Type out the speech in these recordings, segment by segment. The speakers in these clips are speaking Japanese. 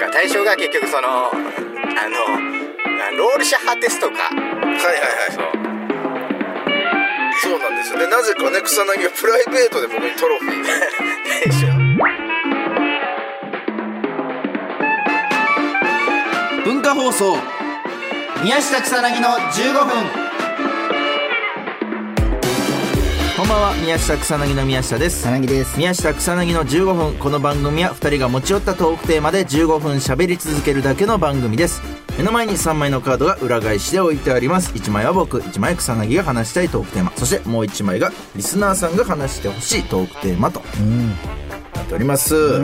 か対象が結局そのあのロールシャッハテストか。はいはいはい。そう。そうなんですよ。でなぜかね草薙はプライベートで僕にトロフィー。でしょ。文化放送。宮下草薙の15分ばんは宮下草薙の宮下です。草薙です。宮下草薙の15分この番組は2人が持ち寄ったトークテーマで15分喋り続けるだけの番組です。目の前に3枚のカードが裏返しで置いてあります。1枚は僕1枚草薙が話したいトークテーマ。そしてもう1枚がリスナーさんが話してほしいトークテーマとうんなっております、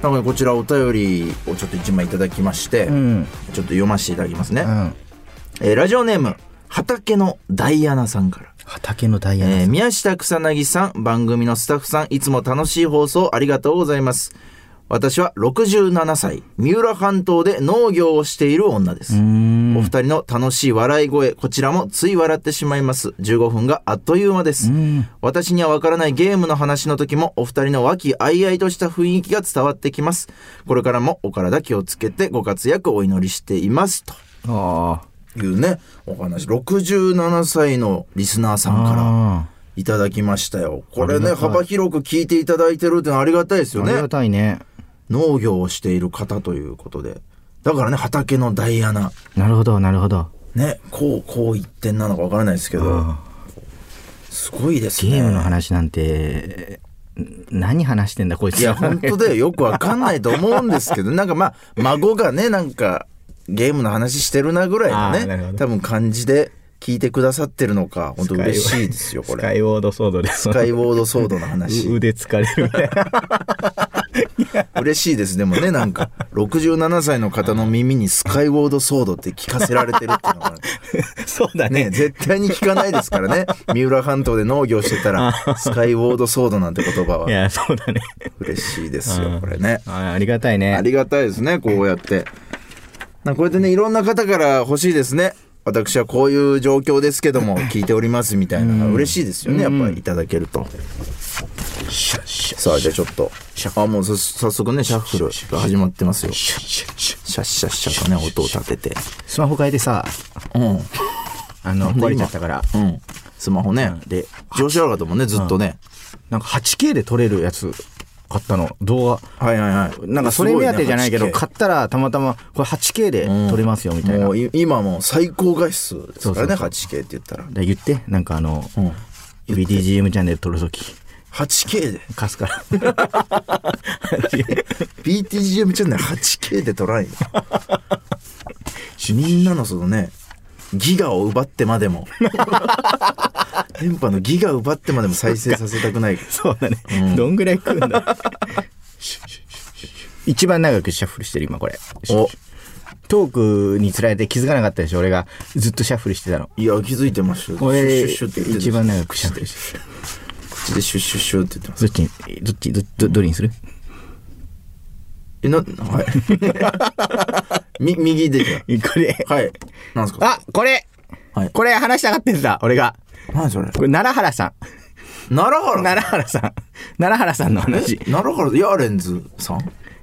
なのでこちらお便りをちょっと1枚いただきまして、うん。ちょっと読ませていただきますね、うん。えーラジオネーム畑のダイアナさんから畑のダイヤえー宮下草薙さん、番組のスタッフさん、いつも楽しい放送ありがとうございます。私は67歳、三浦半島で農業をしている女です。んお二人の楽しい笑い声、こちらもつい笑ってしまいます。15分があっという間です。私にはわからないゲームの話の時も、お二人の和気あいあいとした雰囲気が伝わってきます。これからもお体気をつけてご活躍お祈りしています。とあいうね、お話。67歳のリスナーさんから。あいただきましたよ。これね、幅広く聞いていただいてるってのはありがたいですよねありが。たいね農業をしている方ということで。だからね、畑のダイアナ。なるほどなるほどね、こう、こう一点なのかわからないですけど、すごいですね。ゲームの話なんてん何話してんだこいついや、本当でよくわかんないと思うんですけど、なんかまあ、孫がね、なんか、ゲームの話してるなぐらいのね、多分感じで聞いてくださってるのか、本当嬉しいですよ、これ。スカイウォードソードでスカイウォードソードの話。う腕疲れる。みたいな嬉しいですでもねなんか。67歳の方の耳にスカイウォードソードって聞かせられてるっていうのが そうだね。絶対に聞かないですからね。三浦半島で農業してたら スカイウォードソードなんて言葉いはやそうだね。嬉しいですうんよこれね。あありがたいね。ありがたいですねこうやってこうやってねいろんな方から欲しいですね。私はこういう状況ですけども 聞いておりますみたいなのが嬉しいですよねやっぱりいただけると。さあじゃあちょっと。あもうさ早速ねシャッフルが始まってますよ。シャッシャッシャッとね音を立ててスマホ変えてさうんあの壊れちゃったからうんスマホねで調子悪かったもんねずっとねなんか 8K で撮れるやつ買ったの。動画。はいはいはい。なんかそれ目当てじゃないけど、買ったらたまたまこれ 8K で撮れますよみたいな。もうい今もう最高画質ですからねそうそう 8K って言ったら。で言って、なんかあの、ん。BTGM チャンネル撮るとき、8K で。貸すから。BTGM チャンネル 8K で撮らんよ。みんなのそのねギガを奪ってまでも。電波のギガ奪ってまでも再生させたくない。そうだね。どんぐらい食うんだ？一番長くシャッフルしてる今これ。お。トークにつられて気づかなかったでしょ？俺がずっとシャッフルしてたの。いや気づいてました。一番長くシャッフルして。る。口でシュッシュッシュッって言ってます。どっち？に、どっち、ど、ど、どれにする？えなはいみ右でじゃ これ。あはい。なんですか？あ、これ。はい。これ話したがってんだ、俺が。何それ？これ、奈良原さん。奈良原？奈良原さん。奈良原さんの話。奈良原ヤーレンズさん？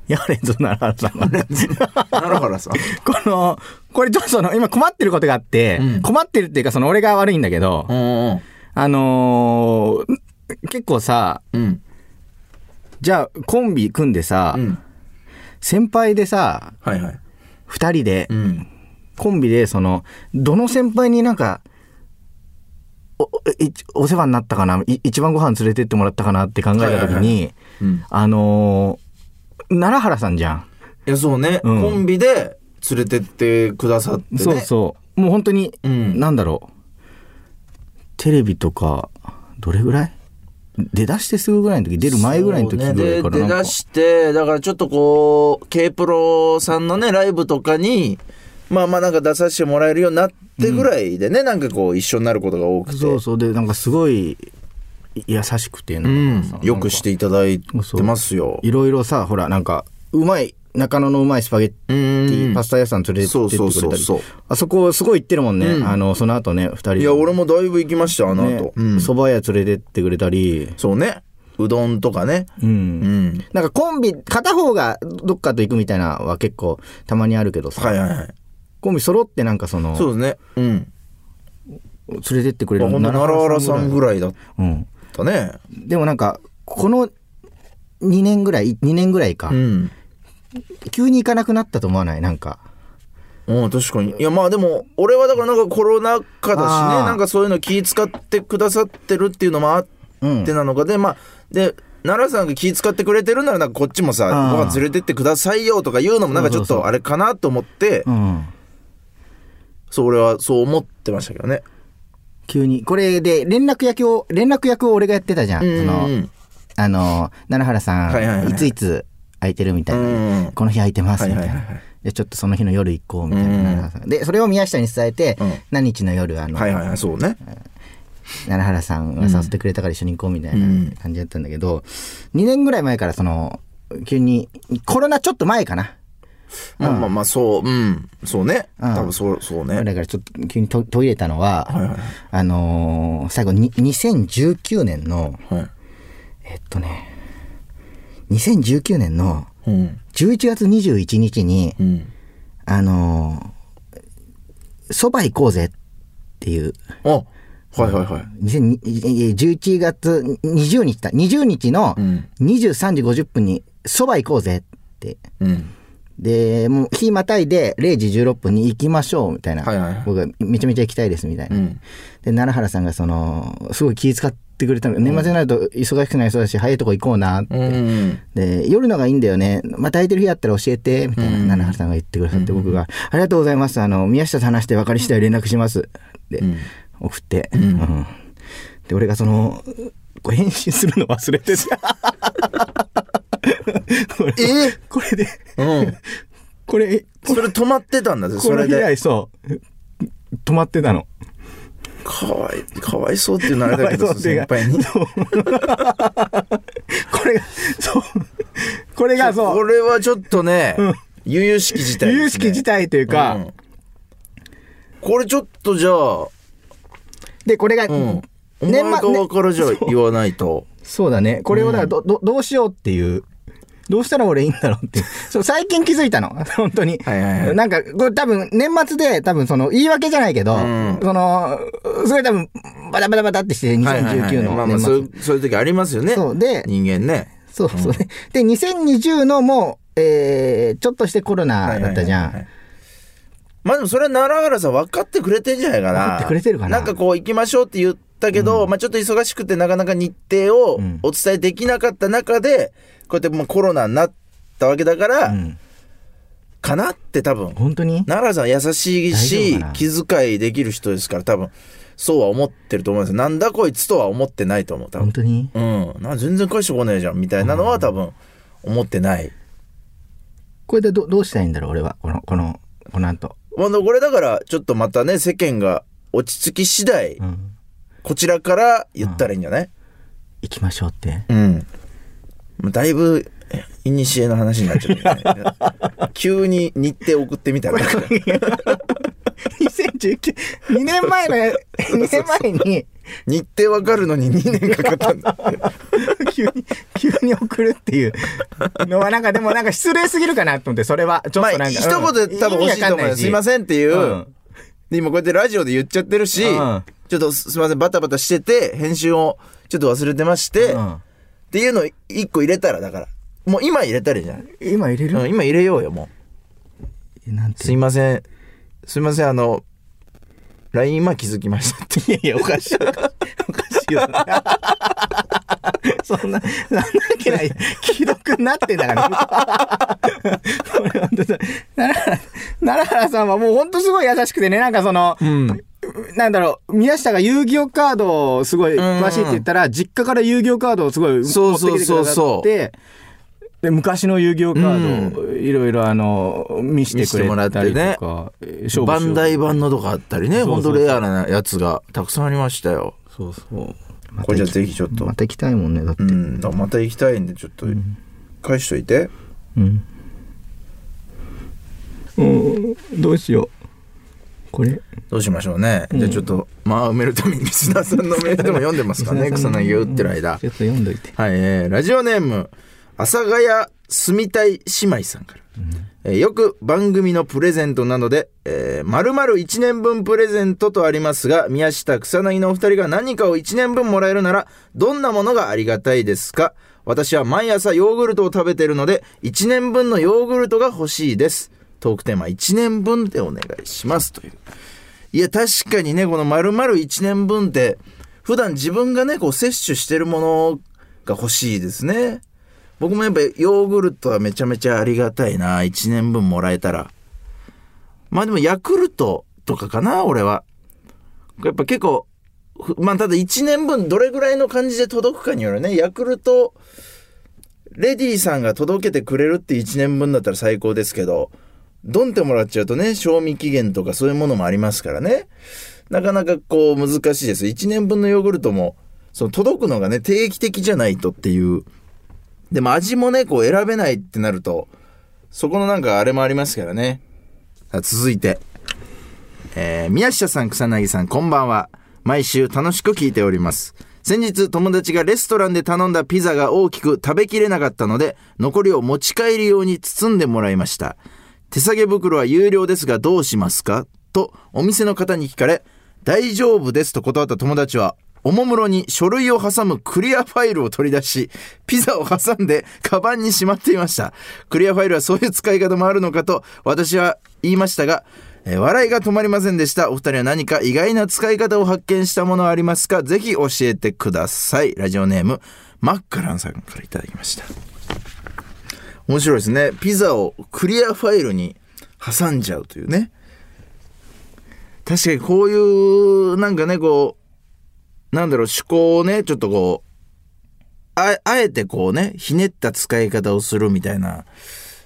ヤーレンズ奈良原さん。奈良原さん。この、これちょっとその、今困ってることがあって、うん。困ってるっていうか、その俺が悪いんだけど、うんうん。あのー結構さ、うん。じゃあコンビ組んでさ、うん。先輩でさ、はいはい二人で、うん。コンビで、その、どの先輩になんか、お、いお世話になったかな？い一番ご飯連れてってもらったかなって考えたときに、うん。あのー奈良原さんじゃん。いやそうね、うん。コンビで連れてってくださってね。そうそう。もう本当に、うん。なんだろう。テレビとか、どれぐらい？出だしてすぐぐらいの時、出る前ぐらいの時ぐらいからね。出だしてだからちょっとこう K プロさんのねライブとかにまあまあなんか出させてもらえるようになってぐらいでね、なんかこう一緒になることが多くて。そうそう。で、なんかすごい、優しくて、うん、よくしていただいてますよ。いろいろさ、ほら、なんか、うまい、中野のうまいスパゲッティ、うんパスタ屋さん連れてってくれたり。そうそうそうそうあそこすごい行ってるもんね。うんあの、その後ね、二人で。いや俺もだいぶ行きましたよあの後、蕎麦屋連れてってくれたり、そうねうどんとかね。うん。うん。なんかコンビ、片方がどっかと行くみたいなのは結構たまにあるけどさ、はいはいはい。コンビ揃ってなんかその、そうですね。うん。連れてってくれる奈良原さんぐい。らいだっうん。たね。でもなんか、この2年ぐらい、2年ぐらいか、うん。急に行かなくなったと思わない？なんか。うん、確かに。いや、まあでも、俺はだからなんかコロナ禍だしね、あーなんかそういうの気使ってくださってるっていうのもあっうんて。なのかで、まあ、で、奈良さんが気使ってくれてるなら、なんかこっちもさ、あーご飯連れてってくださいよとか言うのもなんかちょっそうそうそうとあれかなと思って、うん。そう、俺はそう思ってましたけどね。急に。これで、連絡役を、連絡役を俺がやってたじゃん。うんその、うんあの、奈良原さん、はいはいはいいついつ空いてるみたいな。うんこの日空いてますみたいな。で、ちょっとその日の夜行こうみたいな。で、それを宮下に伝えて、うん何日の夜、あの、はいはいはい、そうね。奈良原さんが誘ってくれたから一緒に行こうみたいな感じだったんだけど、2年ぐらい前からその、急に、コロナちょっと前かな。まあまあまあ、そう、うん、そうね。うん多分そう、そうね。だからちょっと急にと途切れたのは、はいはいあのー最後に、2019年の、はい。えっとね、2019年のうん。11月21日に、うん。あのー、蕎麦行こうぜっていう、あ、はいはいはい。2000 11月20日だ、20日のうん23時50分に蕎麦行こうぜって。うん。で、もう日またいで0時16分に行きましょうみたいな。はいはいはい僕がめちゃめちゃ行きたいですみたいな。うんで、奈良原さんがその、すごい気遣ってくれたの。年末になると忙しくなりそうだし、早いとこ行こうなって。うん。で、夜のがいいんだよね。また空いてる日あったら教えて、みたいな、うん奈良原さんが言ってくださって、僕が、ありがとうございます。あの、宮下と話して分かり次第連絡します。で、ん送って、うんで、俺がその、こう返信するの忘れてて。これえ？これで、うん。これ、それ止まってたんだぜ、こそれで。そう、止まってたの。かわい、かわいそうっていうのはあれだけど、先輩に。これが、そう。これがそう。これはちょっとね、悠々しき事態ね。由々しき事態というか、うんこれちょっとじゃあ、で、これが、うん。お前側からじゃあ言わないと。そうだね。これをだからど、どどうしようっていう。どうしたら俺いいんだろうっていう。そう、最近気づいたの。本当に。はいはいはいなんか、これ多分、年末で、多分その、言い訳じゃないけど、んその、すごい多分、バタバタバタってして、はいはいはい2019のまあまあ年末。そういう、そういう時ありますよね。そうで人間ね。そうそうね。で、2020のもう、えー、ちょっとしてコロナだったじゃんはいはいはいはい。まあでもそれは奈良原さん分かってくれてんじゃないかな。分かってくれてるかななんかこう行きましょうって言ったけど、まあちょっと忙しくてなかなか日程をんお伝えできなかった中で、こうやってもうコロナになったわけだから、うん。かなって多分。本当に？奈良さん優しい大し気遣いできる人ですから多分。そうは思ってると思いますなんだこいつとは思ってないと思う多分。本当に？うん。な全然返してこねえじゃんみたいなのは多分思ってない、これでどどうしたらいいんだろう？俺は。この、この、このあ、これだからちょっとまたね世間が落ち着き次第、うん。こちらから言ったらいいんじゃない？行きましょうって。うん、だいぶいにしえの話になっちゃった、ね、急に日程送ってみたら2019、2年前の、2年前に、日程わかるのに2年かかったんだ。急に、急に送るっていう。のはなんかでもなんか失礼すぎるかなと思って、それは。ちょっまあとなんか。一言で多分欲しいと思うよ。すいまん。せんっていう、うん。で今こうやってラジオで言っちゃってるし、うん。ちょっとすすいませんバタバタしてて編集をちょっと忘れてまして、うんっていうのを一個入れたらだからもう今入れたらいいじゃん、今入れる、うん、今入れようよもなんて？うすいませんすいませんあの LINE 今気づきましたって いやいや、おかしい。おかしいよ。そんな、なんだっけな、既読になってんだから。これ本当さ、奈良奈良原さんはもう本当すごい優しくてね、なんかその、うんなんだろう、宮下が遊戯王カードをすごい詳しいって言ったら、実家から遊戯王カードをすごい持ってきてくださって、そうそうそうそう。で昔の遊戯王カードをいろいろあの見せてくれたりとか、勝負バンダイ版のとかあったりねそうそうそうほんとレアなやつがたくさんありましたよ。そうそう。これじゃあぜひちょっと。また行きたいもんね、だって。うん。また行きたいんでちょっと返しといて、うん。うん、どうしよこれ？どうしましょうね、じゃあちょっと間を埋めるためにリスナーさんのメールでも読んでますかね。草薙が打ってる間。ちょっと読んどいて。はい、えーラジオネーム、阿佐ヶ谷住みたい姉妹さんから。えーよく番組のプレゼントなどで、えー、〇〇1年分プレゼントとありますが、宮下草薙のお二人が何かを1年分もらえるなら、どんなものがありがたいですか？私は毎朝ヨーグルトを食べているので、1年分のヨーグルトが欲しいです。トークテーマ1年分でお願いします。という。いや、確かにね、この〇〇1年分って、普段自分がね、こう摂取してるものが欲しいですね。僕もやっぱヨーグルトはめちゃめちゃありがたいな。1年分もらえたら。まあでもヤクルトとかかな、俺は。やっぱ結構、まあただ1年分どれぐらいの感じで届くかによるね。ヤクルト、レディーさんが届けてくれるって1年分だったら最高ですけど、ドンってもらっちゃうとね、賞味期限とかそういうものもありますからね。なかなかこう難しいです。1年分のヨーグルトも、その届くのがね、定期的じゃないとっていう。でも味もね、こう選べないってなると、そこのなんかあれもありますからね。さあ続いて。えー、宮下さん、草薙さん、こんばんは。毎週楽しく聞いております。先日友達がレストランで頼んだピザが大きく食べきれなかったので、残りを持ち帰るように包んでもらいました。手提げ袋は有料ですがどうしますか？とお店の方に聞かれ、大丈夫ですと断った友達は、おもむろに書類を挟むクリアファイルを取り出し、ピザを挟んでカバンにしまっていました。クリアファイルはそういう使い方もあるのかと私は言いましたが、え笑いが止まりませんでした。お二人は何か意外な使い方を発見したものありますか？ぜひ教えてください。ラジオネーム、マッカランさんからいただきました。面白いですね。ピザをクリアファイルに挟んじゃうというね。確かにこういう、なんかね、こう、なんだろう、思考をね、ちょっとこう、ああえてこうね、ひねった使い方をするみたいな、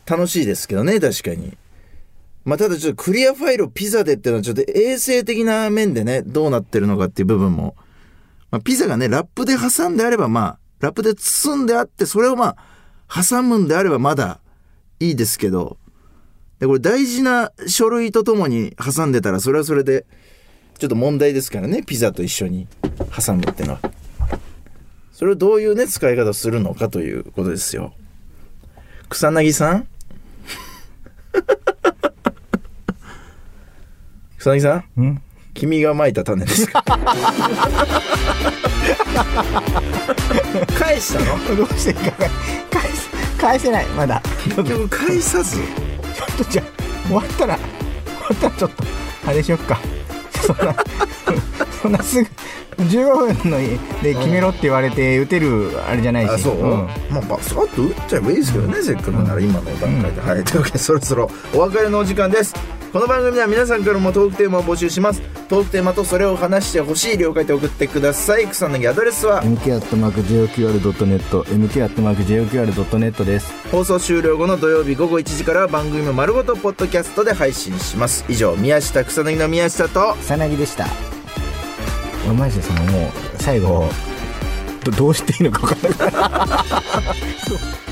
楽しいですけどね、確かに。まあ、ただちょっとクリアファイルをピザでっていうのはちょっと衛生的な面でね、どうなってるのかっていう部分も、まあ、ピザがね、ラップで挟んであればまあ、ラップで包んであって、それをまあ、挟むんであればまだいいですけど、で、これ大事な書類とともに挟んでたら、それはそれで、ちょっと問題ですからね、ピザと一緒に挟むってのは。それをどういうね、使い方をするのかということですよ。草薙さん？草薙さん？ん。君がまいた種ですか？返したの？どうしていいか返せないまだ。ちょっ結局返さずとじゃあ終わったら終わったらちょっとあれしよっか。そんなそんなすぐ15分ので決めろって言われて打てるあれじゃないし。あそう、ん。まあまあスパッと打っちゃえばいいですけどね、せっかくなら今の段階で、はいというわけでそろそろお別れのお時間ですこの番組では皆さんからもトークテーマを募集します。トークテーマとそれを話してほしい了解で送ってください。草薙アドレスは mk.joqr.net mk.joqr.net です。放送終了後の土曜日午後1時からは番組も丸ごとポッドキャストで配信します。以上宮下草薙の宮下と草薙でした。俺マジでそのもう最後どどうしていいのか分からない